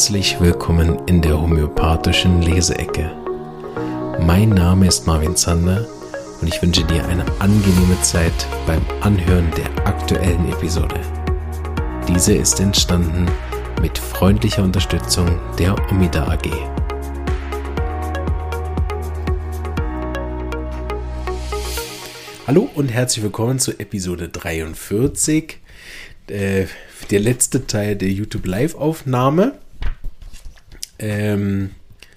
Herzlich willkommen in der homöopathischen Leseecke. Mein Name ist Marvin Zander und ich wünsche dir eine angenehme Zeit beim Anhören der aktuellen Episode. Diese ist entstanden mit freundlicher Unterstützung der Omida AG. Hallo und herzlich willkommen zu Episode 43 äh, der letzte Teil der YouTube Live-Aufnahme. Ähm,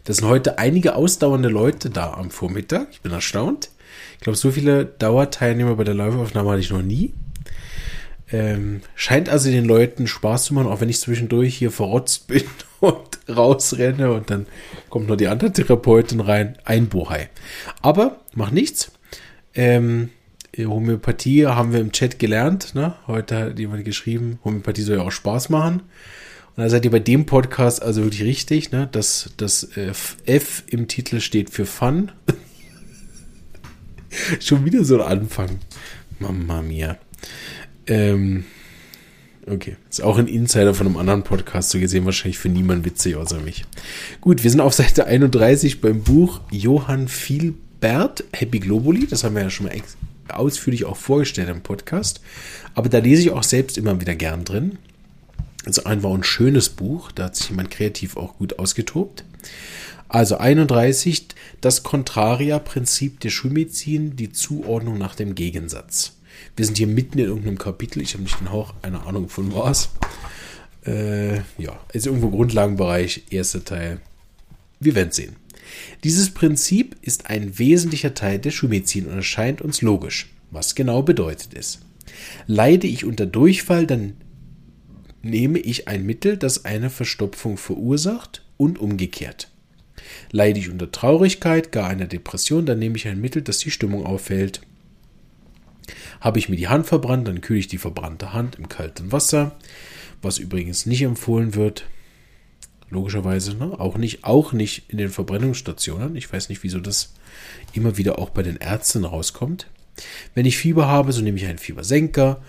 das sind heute einige ausdauernde Leute da am Vormittag. Ich bin erstaunt. Ich glaube, so viele Dauerteilnehmer bei der Live-Aufnahme hatte ich noch nie. Ähm, scheint also den Leuten Spaß zu machen, auch wenn ich zwischendurch hier verrotzt bin und rausrenne und dann kommt noch die andere Therapeutin rein. Ein Bohai. Aber macht nichts. Ähm, Homöopathie haben wir im Chat gelernt. Ne? Heute hat jemand geschrieben, Homöopathie soll ja auch Spaß machen. Und da seid ihr bei dem Podcast also wirklich richtig. Ne? Das, das äh, F im Titel steht für Fun. Schon wieder so ein Anfang. Mama mia. Ähm, okay. Ist auch ein Insider von einem anderen Podcast so gesehen, wahrscheinlich für niemand witzig außer mich. Gut, wir sind auf Seite 31 beim Buch Johann Vielbert, Happy Globuli. Das haben wir ja schon mal ausführlich auch vorgestellt im Podcast. Aber da lese ich auch selbst immer wieder gern drin. Also einfach ein schönes Buch, da hat sich jemand kreativ auch gut ausgetobt. Also 31, das Contraria-Prinzip der Schulmedizin, die Zuordnung nach dem Gegensatz. Wir sind hier mitten in irgendeinem Kapitel, ich habe nicht den Hauch einer Ahnung von was. Äh, ja, ist irgendwo Grundlagenbereich, erster Teil. Wir werden sehen. Dieses Prinzip ist ein wesentlicher Teil der Schulmedizin und erscheint uns logisch. Was genau bedeutet es? Leide ich unter Durchfall, dann nehme ich ein Mittel, das eine Verstopfung verursacht und umgekehrt. Leide ich unter Traurigkeit, gar einer Depression, dann nehme ich ein Mittel, das die Stimmung auffällt. Habe ich mir die Hand verbrannt, dann kühle ich die verbrannte Hand im kalten Wasser, was übrigens nicht empfohlen wird. Logischerweise, ne? Auch nicht, auch nicht in den Verbrennungsstationen. Ich weiß nicht, wieso das immer wieder auch bei den Ärzten rauskommt. Wenn ich Fieber habe, so nehme ich einen Fiebersenker.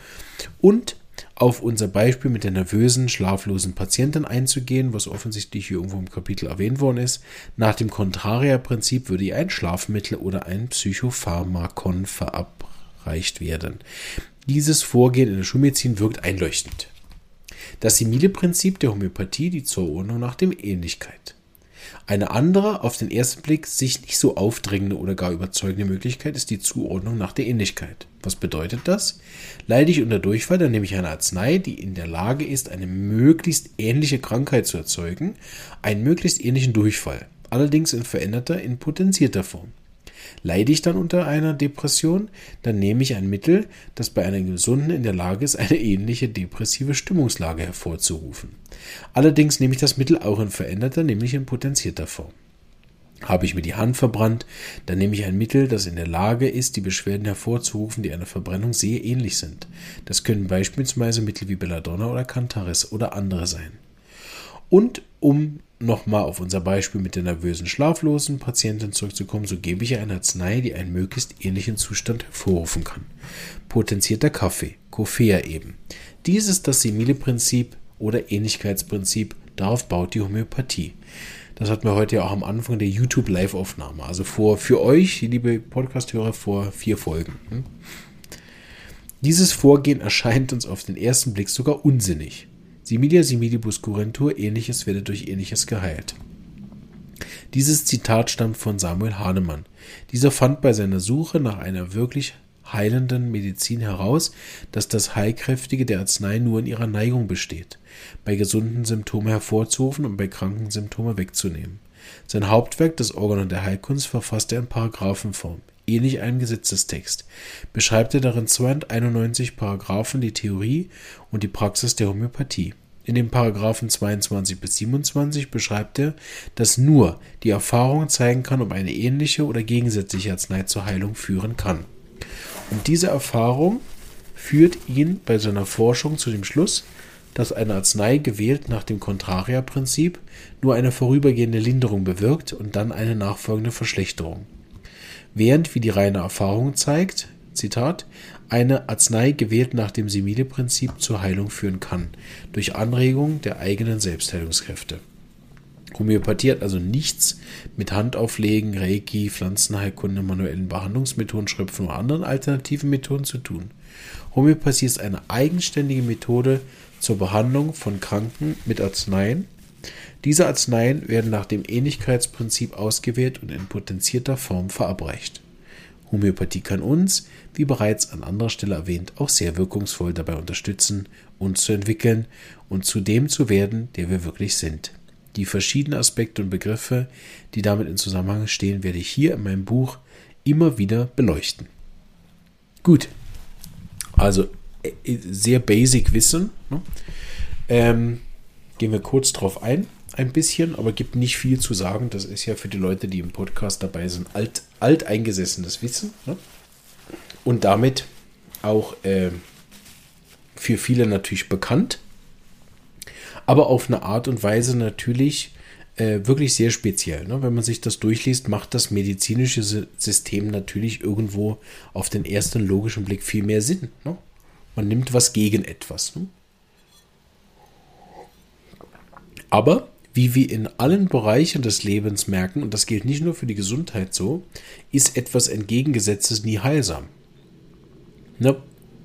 Und auf unser Beispiel mit der nervösen, schlaflosen Patientin einzugehen, was offensichtlich hier irgendwo im Kapitel erwähnt worden ist. Nach dem Contraria-Prinzip würde ihr ein Schlafmittel oder ein Psychopharmakon verabreicht werden. Dieses Vorgehen in der Schulmedizin wirkt einleuchtend. Das simile Prinzip der Homöopathie die Zuordnung nach dem Ähnlichkeit. Eine andere, auf den ersten Blick sich nicht so aufdrängende oder gar überzeugende Möglichkeit ist die Zuordnung nach der Ähnlichkeit. Was bedeutet das? Leide ich unter Durchfall, dann nehme ich eine Arznei, die in der Lage ist, eine möglichst ähnliche Krankheit zu erzeugen, einen möglichst ähnlichen Durchfall, allerdings in veränderter, in potenzierter Form. Leide ich dann unter einer Depression, dann nehme ich ein Mittel, das bei einer Gesunden in der Lage ist, eine ähnliche depressive Stimmungslage hervorzurufen. Allerdings nehme ich das Mittel auch in veränderter, nämlich in potenzierter Form. Habe ich mir die Hand verbrannt, dann nehme ich ein Mittel, das in der Lage ist, die Beschwerden hervorzurufen, die einer Verbrennung sehr ähnlich sind. Das können beispielsweise Mittel wie Belladonna oder Cantaris oder andere sein. Und um nochmal auf unser Beispiel mit der nervösen, schlaflosen Patientin zurückzukommen, so gebe ich ihr eine Arznei, die einen möglichst ähnlichen Zustand hervorrufen kann. Potenzierter Kaffee, Coffea eben. Dies ist das Simile-Prinzip oder Ähnlichkeitsprinzip, darauf baut die Homöopathie. Das hatten wir heute ja auch am Anfang der YouTube Live-Aufnahme. Also vor, für euch, liebe Podcast-Hörer, vor vier Folgen. Hm? Dieses Vorgehen erscheint uns auf den ersten Blick sogar unsinnig. Similia similibus curentur, ähnliches werde durch ähnliches geheilt. Dieses Zitat stammt von Samuel Hahnemann. Dieser fand bei seiner Suche nach einer wirklich heilenden Medizin heraus, dass das Heilkräftige der Arznei nur in ihrer Neigung besteht, bei gesunden Symptome hervorzurufen und bei kranken Symptome wegzunehmen. Sein Hauptwerk, das Organon der Heilkunst, verfasste er in Paragraphenform ähnlich einem Gesetzestext, beschreibt er darin 291 Paragraphen die Theorie und die Praxis der Homöopathie. In den Paragraphen 22 bis 27 beschreibt er, dass nur die Erfahrung zeigen kann, ob eine ähnliche oder gegensätzliche Arznei zur Heilung führen kann. Und diese Erfahrung führt ihn bei seiner Forschung zu dem Schluss, dass eine Arznei gewählt nach dem Contraria-Prinzip nur eine vorübergehende Linderung bewirkt und dann eine nachfolgende Verschlechterung während wie die reine Erfahrung zeigt, Zitat, eine Arznei gewählt nach dem Simile-Prinzip zur Heilung führen kann, durch Anregung der eigenen Selbstheilungskräfte. Homöopathie hat also nichts mit Handauflegen, Reiki, Pflanzenheilkunde, manuellen Behandlungsmethoden, Schröpfen oder anderen alternativen Methoden zu tun. Homöopathie ist eine eigenständige Methode zur Behandlung von Kranken mit Arzneien. Diese Arzneien werden nach dem Ähnlichkeitsprinzip ausgewählt und in potenzierter Form verabreicht. Homöopathie kann uns, wie bereits an anderer Stelle erwähnt, auch sehr wirkungsvoll dabei unterstützen, uns zu entwickeln und zu dem zu werden, der wir wirklich sind. Die verschiedenen Aspekte und Begriffe, die damit in Zusammenhang stehen, werde ich hier in meinem Buch immer wieder beleuchten. Gut, also äh, sehr basic Wissen. Ne? Ähm, gehen wir kurz drauf ein, ein bisschen, aber gibt nicht viel zu sagen. Das ist ja für die Leute, die im Podcast dabei sind, alt, alteingesessenes Wissen. Ne? Und damit auch äh, für viele natürlich bekannt aber auf eine Art und Weise natürlich äh, wirklich sehr speziell. Ne? Wenn man sich das durchliest, macht das medizinische System natürlich irgendwo auf den ersten logischen Blick viel mehr Sinn. Ne? Man nimmt was gegen etwas. Ne? Aber wie wir in allen Bereichen des Lebens merken, und das gilt nicht nur für die Gesundheit so, ist etwas Entgegengesetztes nie heilsam. Ne?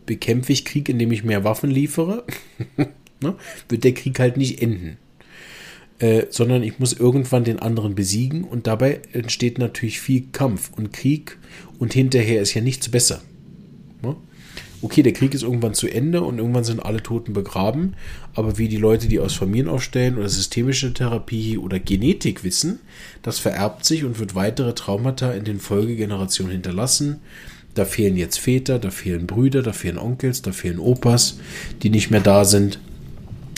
Bekämpfe ich Krieg, indem ich mehr Waffen liefere? ne, wird der Krieg halt nicht enden. Äh, sondern ich muss irgendwann den anderen besiegen und dabei entsteht natürlich viel Kampf und Krieg und hinterher ist ja nichts besser. Ne? Okay, der Krieg ist irgendwann zu Ende und irgendwann sind alle Toten begraben, aber wie die Leute, die aus Familien aufstellen oder systemische Therapie oder Genetik wissen, das vererbt sich und wird weitere Traumata in den Folgegenerationen hinterlassen. Da fehlen jetzt Väter, da fehlen Brüder, da fehlen Onkels, da fehlen Opas, die nicht mehr da sind.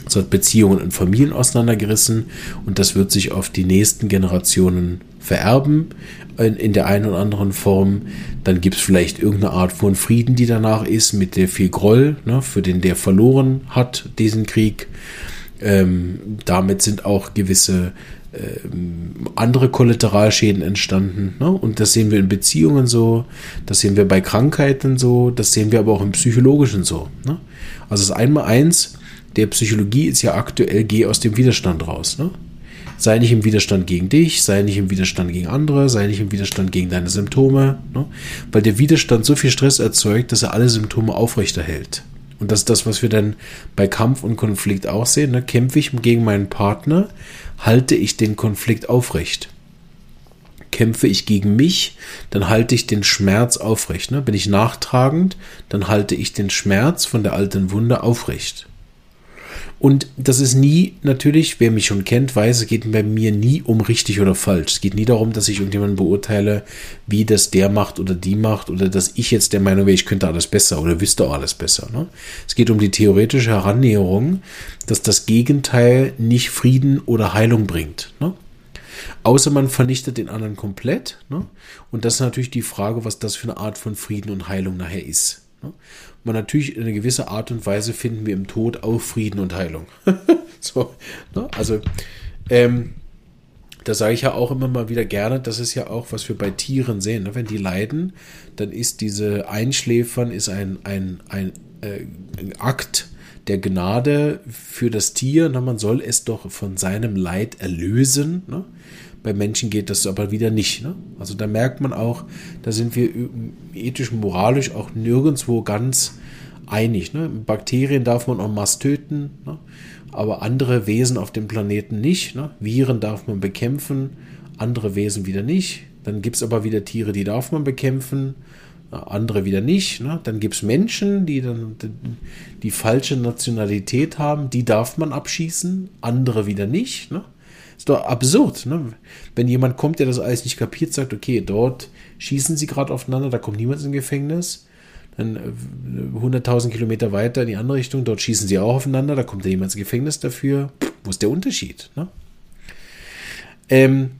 Es hat Beziehungen in Familien auseinandergerissen und das wird sich auf die nächsten Generationen vererben in, in der einen oder anderen Form. Dann gibt es vielleicht irgendeine Art von Frieden, die danach ist, mit der viel Groll, ne, für den der verloren hat, diesen Krieg. Ähm, damit sind auch gewisse ähm, andere Kollateralschäden entstanden. Ne? Und das sehen wir in Beziehungen so, das sehen wir bei Krankheiten so, das sehen wir aber auch im Psychologischen so. Ne? Also das Einmal-Eins der Psychologie ist ja aktuell, geh aus dem Widerstand raus. Ne? Sei nicht im Widerstand gegen dich, sei nicht im Widerstand gegen andere, sei nicht im Widerstand gegen deine Symptome. Ne? Weil der Widerstand so viel Stress erzeugt, dass er alle Symptome aufrechterhält. Und das ist das, was wir dann bei Kampf und Konflikt auch sehen. Ne? Kämpfe ich gegen meinen Partner, halte ich den Konflikt aufrecht. Kämpfe ich gegen mich, dann halte ich den Schmerz aufrecht. Ne? Bin ich nachtragend, dann halte ich den Schmerz von der alten Wunde aufrecht. Und das ist nie, natürlich, wer mich schon kennt, weiß, es geht bei mir nie um richtig oder falsch. Es geht nie darum, dass ich irgendjemanden beurteile, wie das der macht oder die macht oder dass ich jetzt der Meinung wäre, ich könnte alles besser oder wüsste auch alles besser. Ne? Es geht um die theoretische Herannäherung, dass das Gegenteil nicht Frieden oder Heilung bringt. Ne? Außer man vernichtet den anderen komplett. Ne? Und das ist natürlich die Frage, was das für eine Art von Frieden und Heilung nachher ist. Man natürlich in eine gewisse Art und Weise finden wir im Tod auch Frieden und Heilung. so, ne? Also, ähm, da sage ich ja auch immer mal wieder gerne, das ist ja auch, was wir bei Tieren sehen. Ne? Wenn die leiden, dann ist diese Einschläfern ist ein, ein, ein, äh, Akt der Gnade für das Tier. Ne? Man soll es doch von seinem Leid erlösen. Ne? Bei Menschen geht das aber wieder nicht. Ne? Also da merkt man auch, da sind wir ethisch, moralisch auch nirgendwo ganz einig. Ne? Bakterien darf man en masse töten, ne? aber andere Wesen auf dem Planeten nicht. Ne? Viren darf man bekämpfen, andere Wesen wieder nicht. Dann gibt es aber wieder Tiere, die darf man bekämpfen, andere wieder nicht. Ne? Dann gibt es Menschen, die dann die, die falsche Nationalität haben, die darf man abschießen, andere wieder nicht. Ne? Ist doch absurd, ne? Wenn jemand kommt, der das alles nicht kapiert, sagt, okay, dort schießen sie gerade aufeinander, da kommt niemand ins Gefängnis. Dann 100.000 äh, Kilometer weiter in die andere Richtung, dort schießen sie auch aufeinander, da kommt jemand ins Gefängnis dafür. Wo ist der Unterschied? Ne? Ähm,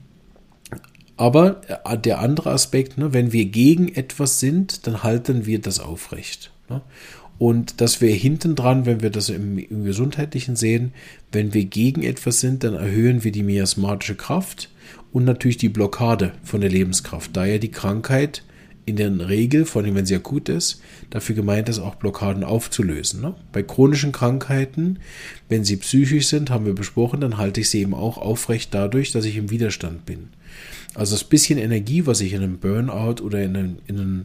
aber äh, der andere Aspekt, ne, wenn wir gegen etwas sind, dann halten wir das aufrecht. Ne? Und dass wir hinten dran, wenn wir das im, im, Gesundheitlichen sehen, wenn wir gegen etwas sind, dann erhöhen wir die miasmatische Kraft und natürlich die Blockade von der Lebenskraft, da ja die Krankheit in der Regel, vor allem wenn sie akut ist, dafür gemeint ist, auch Blockaden aufzulösen. Ne? Bei chronischen Krankheiten, wenn sie psychisch sind, haben wir besprochen, dann halte ich sie eben auch aufrecht dadurch, dass ich im Widerstand bin. Also das bisschen Energie, was ich in einem Burnout oder in, einem, in, einem,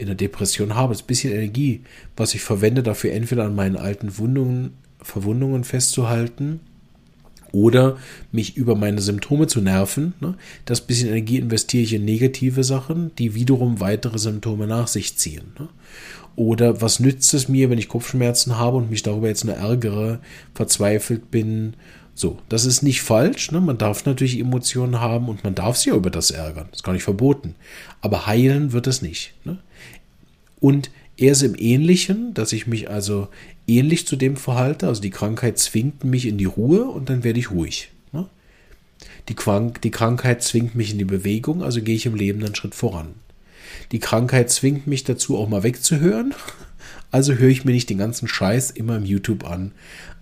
in einer Depression habe, das bisschen Energie, was ich verwende, dafür entweder an meinen alten Wundungen, Verwundungen festzuhalten oder mich über meine Symptome zu nerven. Ne? Das bisschen Energie investiere ich in negative Sachen, die wiederum weitere Symptome nach sich ziehen. Ne? Oder was nützt es mir, wenn ich Kopfschmerzen habe und mich darüber jetzt nur ärgere, verzweifelt bin? So, das ist nicht falsch. Ne? Man darf natürlich Emotionen haben und man darf sich auch über das ärgern. Das ist gar nicht verboten. Aber heilen wird es nicht. Ne? Und Erst im Ähnlichen, dass ich mich also ähnlich zu dem verhalte. Also die Krankheit zwingt mich in die Ruhe und dann werde ich ruhig. Ne? Die, Krank die Krankheit zwingt mich in die Bewegung, also gehe ich im Leben einen Schritt voran. Die Krankheit zwingt mich dazu, auch mal wegzuhören. Also höre ich mir nicht den ganzen Scheiß immer im YouTube an.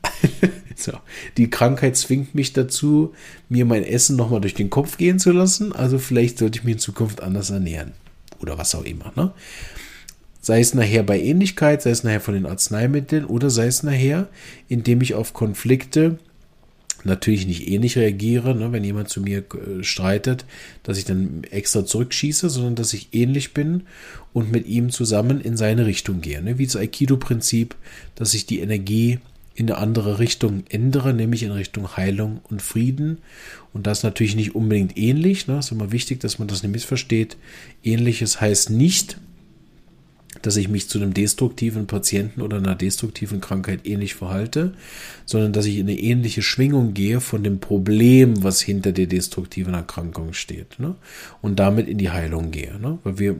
so. Die Krankheit zwingt mich dazu, mir mein Essen nochmal durch den Kopf gehen zu lassen. Also vielleicht sollte ich mich in Zukunft anders ernähren. Oder was auch immer. Ne? Sei es nachher bei Ähnlichkeit, sei es nachher von den Arzneimitteln oder sei es nachher, indem ich auf Konflikte natürlich nicht ähnlich reagiere, ne, wenn jemand zu mir äh, streitet, dass ich dann extra zurückschieße, sondern dass ich ähnlich bin und mit ihm zusammen in seine Richtung gehe. Ne, wie das Aikido-Prinzip, dass ich die Energie in eine andere Richtung ändere, nämlich in Richtung Heilung und Frieden. Und das natürlich nicht unbedingt ähnlich. Ne? ist immer wichtig, dass man das nicht missversteht. Ähnliches heißt nicht, dass ich mich zu einem destruktiven Patienten oder einer destruktiven Krankheit ähnlich verhalte, sondern dass ich in eine ähnliche Schwingung gehe von dem Problem, was hinter der destruktiven Erkrankung steht. Ne? Und damit in die Heilung gehe. Ne? Weil wir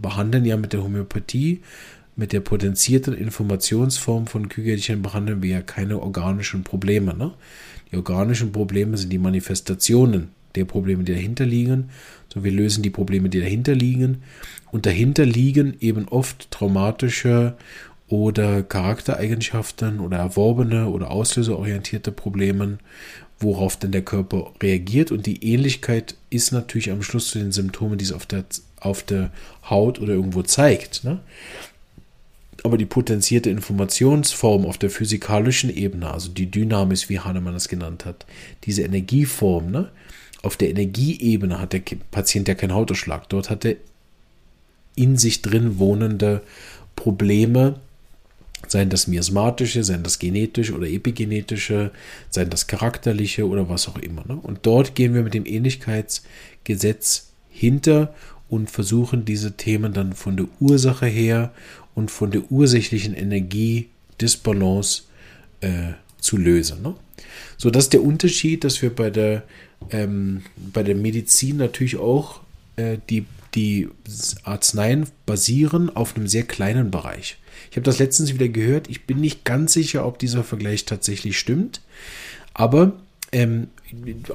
behandeln ja mit der Homöopathie, mit der potenzierten Informationsform von Kügelchen behandeln wir ja keine organischen Probleme. Ne? Die organischen Probleme sind die Manifestationen der Probleme, die dahinter liegen. So, wir lösen die Probleme, die dahinter liegen. Und dahinter liegen eben oft traumatische oder Charaktereigenschaften oder erworbene oder auslöserorientierte Probleme, worauf dann der Körper reagiert. Und die Ähnlichkeit ist natürlich am Schluss zu den Symptomen, die es auf der, auf der Haut oder irgendwo zeigt. Ne? Aber die potenzierte Informationsform auf der physikalischen Ebene, also die Dynamis, wie Hahnemann das genannt hat, diese Energieform, ne? Auf der Energieebene hat der Patient ja keinen Hautausschlag. Dort hat er in sich drin wohnende Probleme, seien das miasmatische, seien das genetische oder epigenetische, seien das charakterliche oder was auch immer. Ne? Und dort gehen wir mit dem Ähnlichkeitsgesetz hinter und versuchen diese Themen dann von der Ursache her und von der ursächlichen Energiedisbalance äh, zu lösen. Ne? So, das ist der Unterschied, dass wir bei der, ähm, bei der Medizin natürlich auch äh, die die Arzneien basieren auf einem sehr kleinen Bereich. Ich habe das letztens wieder gehört. Ich bin nicht ganz sicher, ob dieser Vergleich tatsächlich stimmt. Aber ähm,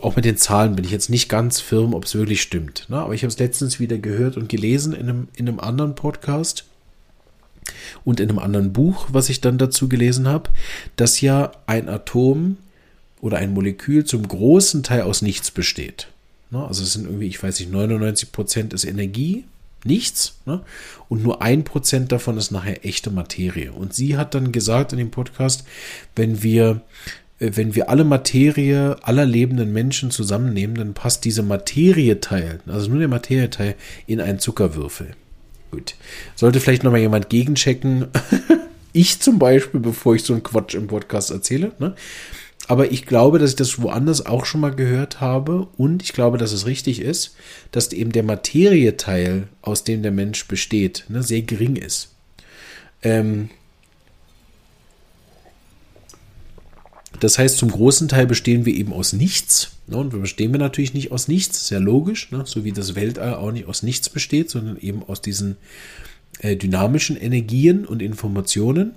auch mit den Zahlen bin ich jetzt nicht ganz firm, ob es wirklich stimmt. Ne? Aber ich habe es letztens wieder gehört und gelesen in einem, in einem anderen Podcast und in einem anderen Buch, was ich dann dazu gelesen habe, dass ja ein Atom oder ein Molekül zum großen Teil aus nichts besteht. Ne? Also es sind irgendwie, ich weiß nicht, 99 Prozent ist Energie, nichts. Ne? Und nur ein Prozent davon ist nachher echte Materie. Und sie hat dann gesagt in dem Podcast, wenn wir äh, wenn wir alle Materie aller lebenden Menschen zusammennehmen, dann passt diese Materieteil, also nur der Materieteil, in einen Zuckerwürfel. Gut. Sollte vielleicht nochmal jemand gegenchecken. ich zum Beispiel, bevor ich so einen Quatsch im Podcast erzähle. Ne? Aber ich glaube, dass ich das woanders auch schon mal gehört habe und ich glaube, dass es richtig ist, dass eben der Materieteil, aus dem der Mensch besteht, ne, sehr gering ist. Ähm das heißt, zum großen Teil bestehen wir eben aus nichts. Ne, und wir bestehen wir natürlich nicht aus nichts, sehr logisch, ne, so wie das Weltall auch nicht aus nichts besteht, sondern eben aus diesen äh, dynamischen Energien und Informationen.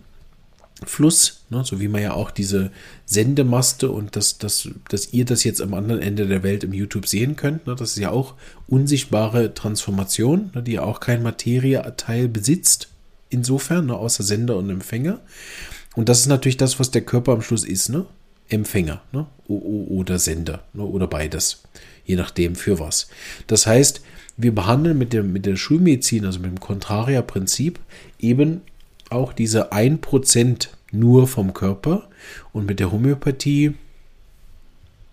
Fluss, ne, so wie man ja auch diese Sendemaste und dass, dass, dass ihr das jetzt am anderen Ende der Welt im YouTube sehen könnt. Ne, das ist ja auch unsichtbare Transformation, ne, die ja auch kein Materieteil besitzt, insofern, ne, außer Sender und Empfänger. Und das ist natürlich das, was der Körper am Schluss ist, ne? Empfänger ne? oder Sender ne? oder beides, je nachdem für was. Das heißt, wir behandeln mit, dem, mit der Schulmedizin, also mit dem Contraria-Prinzip, eben auch diese 1% nur vom Körper und mit der Homöopathie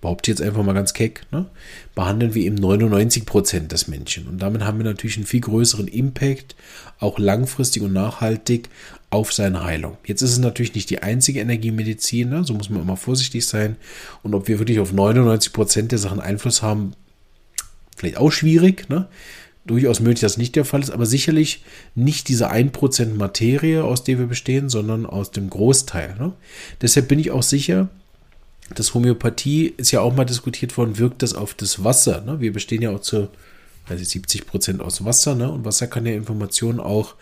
behaupte jetzt einfach mal ganz keck, ne, behandeln wir eben 99 Prozent des Menschen. Und damit haben wir natürlich einen viel größeren Impact, auch langfristig und nachhaltig auf seine Heilung. Jetzt ist es natürlich nicht die einzige Energiemedizin, ne, so muss man immer vorsichtig sein. Und ob wir wirklich auf 99 Prozent der Sachen Einfluss haben, vielleicht auch schwierig, ne? Durchaus möglich, dass nicht der Fall ist, aber sicherlich nicht diese 1% Materie, aus der wir bestehen, sondern aus dem Großteil. Ne? Deshalb bin ich auch sicher, das Homöopathie ist ja auch mal diskutiert worden, wirkt das auf das Wasser? Ne? Wir bestehen ja auch zu also 70 Prozent aus Wasser, ne? Und Wasser kann ja Informationen auch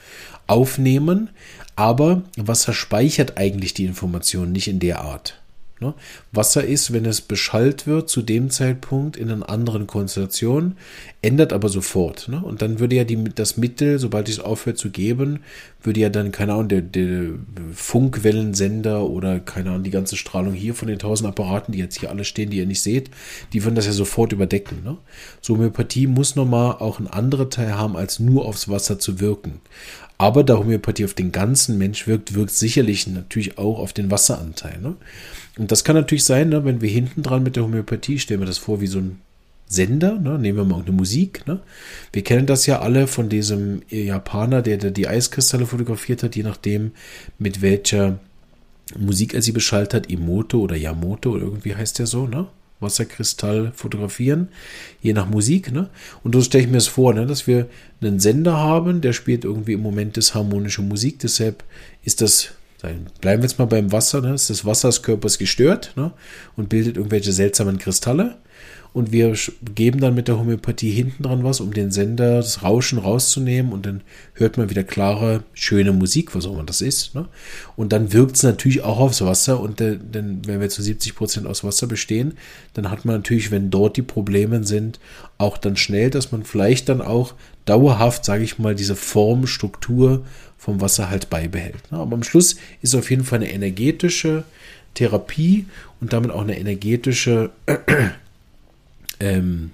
aufnehmen, aber Wasser speichert eigentlich die Informationen nicht in der Art. Ne? Wasser ist, wenn es beschallt wird, zu dem Zeitpunkt in einer anderen Konstellation, ändert aber sofort. Ne? Und dann würde ja die, das Mittel, sobald es aufhört zu geben, würde ja dann, keine Ahnung, der, der Funkwellensender oder, keine Ahnung, die ganze Strahlung hier von den tausend Apparaten, die jetzt hier alle stehen, die ihr nicht seht, die würden das ja sofort überdecken. Ne? So Homöopathie muss nochmal auch einen anderen Teil haben, als nur aufs Wasser zu wirken. Aber da Homöopathie auf den ganzen Mensch wirkt, wirkt sicherlich natürlich auch auf den Wasseranteil. Ne? Und das kann natürlich sein, ne, wenn wir hinten dran mit der Homöopathie, stellen wir das vor wie so ein Sender, ne? nehmen wir mal eine Musik. Ne? Wir kennen das ja alle von diesem Japaner, der, der die Eiskristalle fotografiert hat, je nachdem, mit welcher Musik er sie beschallt hat, Imoto oder Yamoto oder irgendwie heißt der so, ne? Wasserkristall fotografieren, je nach Musik. Ne? Und so stelle ich mir es vor, ne? dass wir einen Sender haben, der spielt irgendwie im Moment das harmonische Musik. Deshalb ist das, bleiben wir jetzt mal beim Wasser, ne? ist das Wasser des Körpers gestört ne? und bildet irgendwelche seltsamen Kristalle und wir geben dann mit der Homöopathie hinten dran was, um den Sender, das Rauschen rauszunehmen und dann hört man wieder klare, schöne Musik, was auch immer das ist. Ne? Und dann wirkt es natürlich auch aufs Wasser und äh, denn, wenn wir zu 70 Prozent aus Wasser bestehen, dann hat man natürlich, wenn dort die Probleme sind, auch dann schnell, dass man vielleicht dann auch dauerhaft, sage ich mal, diese Form, Struktur vom Wasser halt beibehält. Ne? Aber am Schluss ist auf jeden Fall eine energetische Therapie und damit auch eine energetische ähm,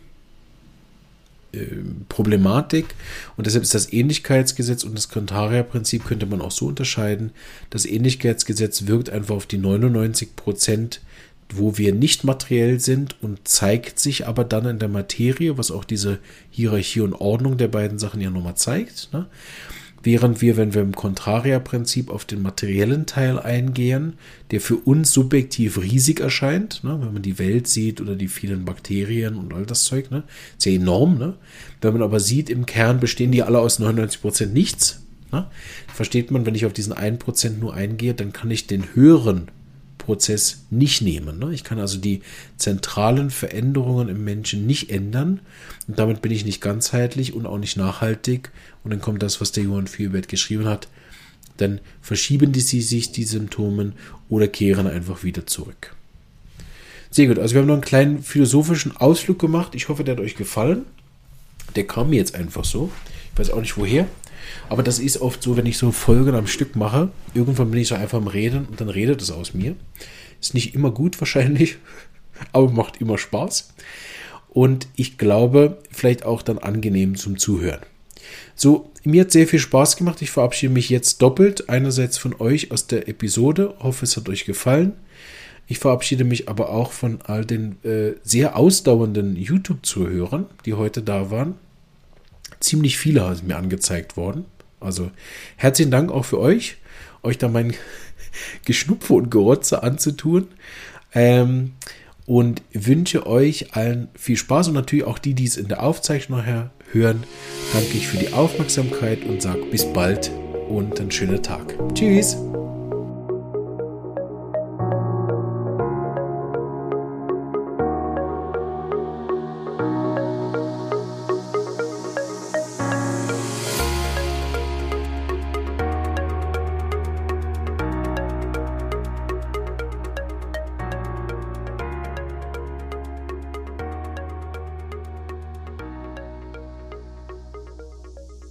äh, Problematik und deshalb ist das Ähnlichkeitsgesetz und das Kontaria-Prinzip könnte man auch so unterscheiden. Das Ähnlichkeitsgesetz wirkt einfach auf die 99 Prozent, wo wir nicht materiell sind und zeigt sich aber dann in der Materie, was auch diese Hierarchie und Ordnung der beiden Sachen ja nochmal zeigt. Ne? Während wir, wenn wir im Contraria-Prinzip auf den materiellen Teil eingehen, der für uns subjektiv riesig erscheint, ne, wenn man die Welt sieht oder die vielen Bakterien und all das Zeug, ne, ist ja enorm. Ne? Wenn man aber sieht, im Kern bestehen die alle aus 99% nichts. Ne? Versteht man, wenn ich auf diesen 1% nur eingehe, dann kann ich den höheren Prozess nicht nehmen. Ne? Ich kann also die zentralen Veränderungen im Menschen nicht ändern und damit bin ich nicht ganzheitlich und auch nicht nachhaltig. Und dann kommt das, was der Johann Vielbert geschrieben hat. Dann verschieben die sie sich die Symptomen oder kehren einfach wieder zurück. Sehr gut, also wir haben noch einen kleinen philosophischen Ausflug gemacht. Ich hoffe, der hat euch gefallen. Der kam mir jetzt einfach so. Ich weiß auch nicht woher. Aber das ist oft so, wenn ich so Folgen am Stück mache. Irgendwann bin ich so einfach am Reden und dann redet es aus mir. Ist nicht immer gut wahrscheinlich, aber macht immer Spaß. Und ich glaube, vielleicht auch dann angenehm zum Zuhören. So, mir hat sehr viel Spaß gemacht. Ich verabschiede mich jetzt doppelt. Einerseits von euch aus der Episode. Hoffe, es hat euch gefallen. Ich verabschiede mich aber auch von all den äh, sehr ausdauernden YouTube-Zuhörern, die heute da waren ziemlich viele sind mir angezeigt worden. Also herzlichen Dank auch für euch, euch da mein Geschnupfe und Gerotze anzutun. Ähm, und wünsche euch allen viel Spaß und natürlich auch die, die es in der Aufzeichnung nachher hören. Danke ich für die Aufmerksamkeit und sage bis bald und einen schönen Tag. Tschüss.